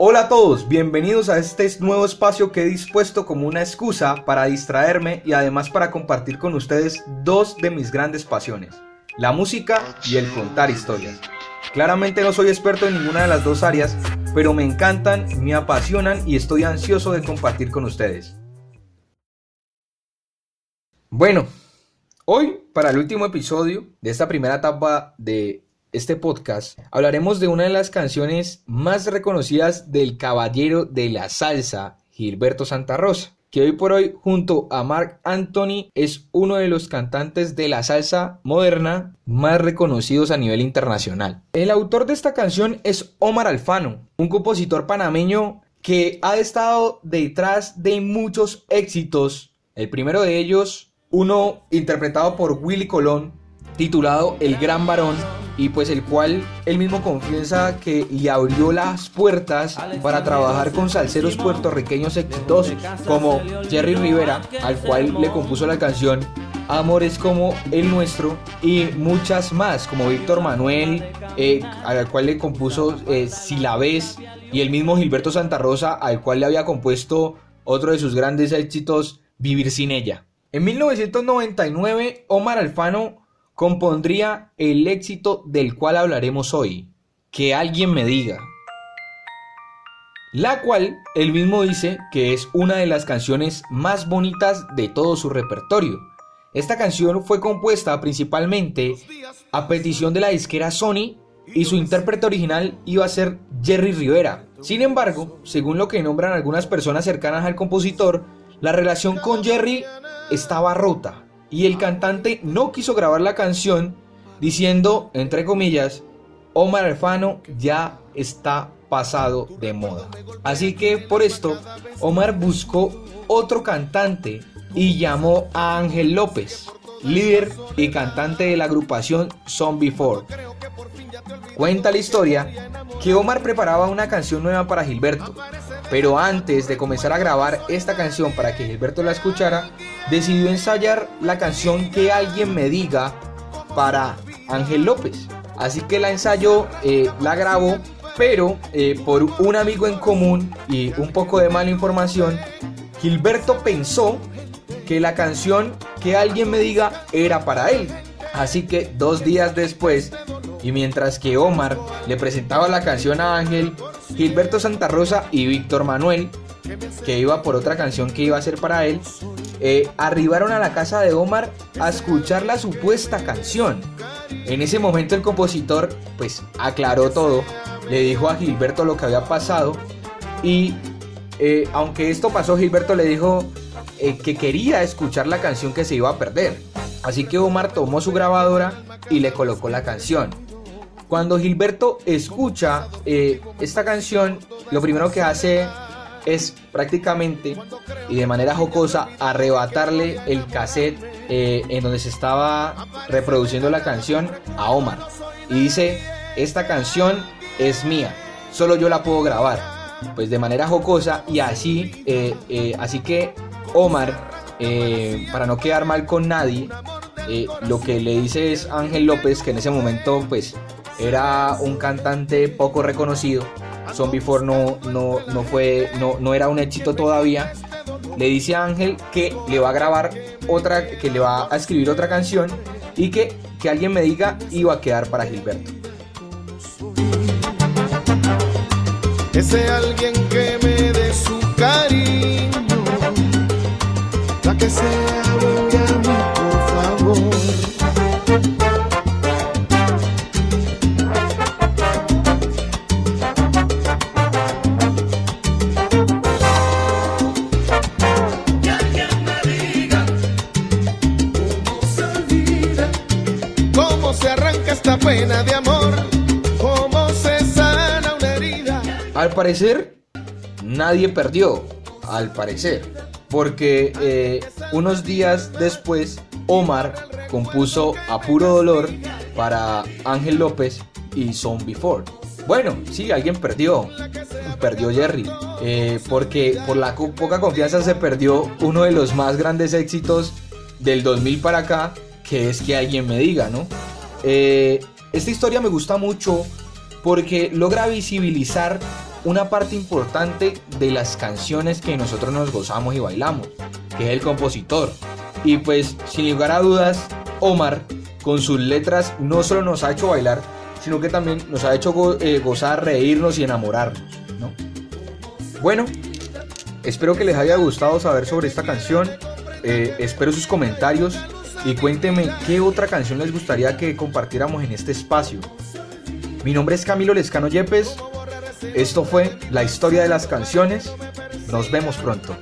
Hola a todos, bienvenidos a este nuevo espacio que he dispuesto como una excusa para distraerme y además para compartir con ustedes dos de mis grandes pasiones, la música y el contar historias. Claramente no soy experto en ninguna de las dos áreas, pero me encantan, me apasionan y estoy ansioso de compartir con ustedes. Bueno, hoy para el último episodio de esta primera etapa de este podcast, hablaremos de una de las canciones más reconocidas del caballero de la salsa, Gilberto Santa Rosa, que hoy por hoy junto a Mark Anthony es uno de los cantantes de la salsa moderna más reconocidos a nivel internacional. El autor de esta canción es Omar Alfano, un compositor panameño que ha estado detrás de muchos éxitos. El primero de ellos, uno interpretado por Willy Colón, titulado El Gran Varón, y pues el cual él mismo confiesa que le abrió las puertas para trabajar con salseros puertorriqueños exitosos como Jerry Rivera, al cual le compuso la canción Amores como el nuestro y muchas más como Víctor Manuel, eh, al cual le compuso eh, Si la ves y el mismo Gilberto Santa Rosa, al cual le había compuesto otro de sus grandes éxitos, Vivir sin ella. En 1999, Omar Alfano compondría el éxito del cual hablaremos hoy, Que alguien me diga, la cual él mismo dice que es una de las canciones más bonitas de todo su repertorio. Esta canción fue compuesta principalmente a petición de la disquera Sony y su intérprete original iba a ser Jerry Rivera. Sin embargo, según lo que nombran algunas personas cercanas al compositor, la relación con Jerry estaba rota y el cantante no quiso grabar la canción diciendo, entre comillas, Omar Alfano ya está pasado de moda. Así que por esto, Omar buscó otro cantante y llamó a Ángel López, líder y cantante de la agrupación Zombie 4. Cuenta la historia que Omar preparaba una canción nueva para Gilberto, pero antes de comenzar a grabar esta canción para que Gilberto la escuchara, decidió ensayar la canción que alguien me diga para Ángel López. Así que la ensayó, eh, la grabó, pero eh, por un amigo en común y un poco de mala información, Gilberto pensó que la canción que alguien me diga era para él. Así que dos días después, y mientras que Omar le presentaba la canción a Ángel, Gilberto Santa Rosa y Víctor Manuel, que iba por otra canción que iba a ser para él, eh, arribaron a la casa de Omar a escuchar la supuesta canción. En ese momento el compositor pues aclaró todo, le dijo a Gilberto lo que había pasado y eh, aunque esto pasó Gilberto le dijo eh, que quería escuchar la canción que se iba a perder. Así que Omar tomó su grabadora y le colocó la canción. Cuando Gilberto escucha esta canción, lo primero que hace es prácticamente y de manera jocosa arrebatarle el cassette eh, en donde se estaba reproduciendo la canción a Omar. Y dice, esta canción es mía, solo yo la puedo grabar. Pues de manera jocosa y así, eh, eh, así que Omar, para no quedar mal con nadie, lo que le dice es Ángel López, que en ese momento pues era un cantante poco reconocido, Zombie 4 no, no, no, fue, no, no era un éxito todavía. Le dice a Ángel que le va a grabar otra, que le va a escribir otra canción y que, que alguien me diga iba a quedar para Gilberto. Ese alguien que me de amor, se sana una herida. Al parecer, nadie perdió, al parecer, porque eh, unos días después Omar compuso A Puro Dolor para Ángel López y Zombie Ford. Bueno, sí, alguien perdió. Perdió Jerry. Eh, porque por la poca confianza se perdió uno de los más grandes éxitos del 2000 para acá, que es que alguien me diga, ¿no? Eh, esta historia me gusta mucho porque logra visibilizar una parte importante de las canciones que nosotros nos gozamos y bailamos, que es el compositor. Y pues, sin lugar a dudas, Omar, con sus letras, no solo nos ha hecho bailar, sino que también nos ha hecho eh, gozar, reírnos y enamorarnos. ¿no? Bueno, espero que les haya gustado saber sobre esta canción. Eh, espero sus comentarios y cuéntenme qué otra canción les gustaría que compartiéramos en este espacio. Mi nombre es Camilo Lescano Yepes. Esto fue La historia de las canciones. Nos vemos pronto.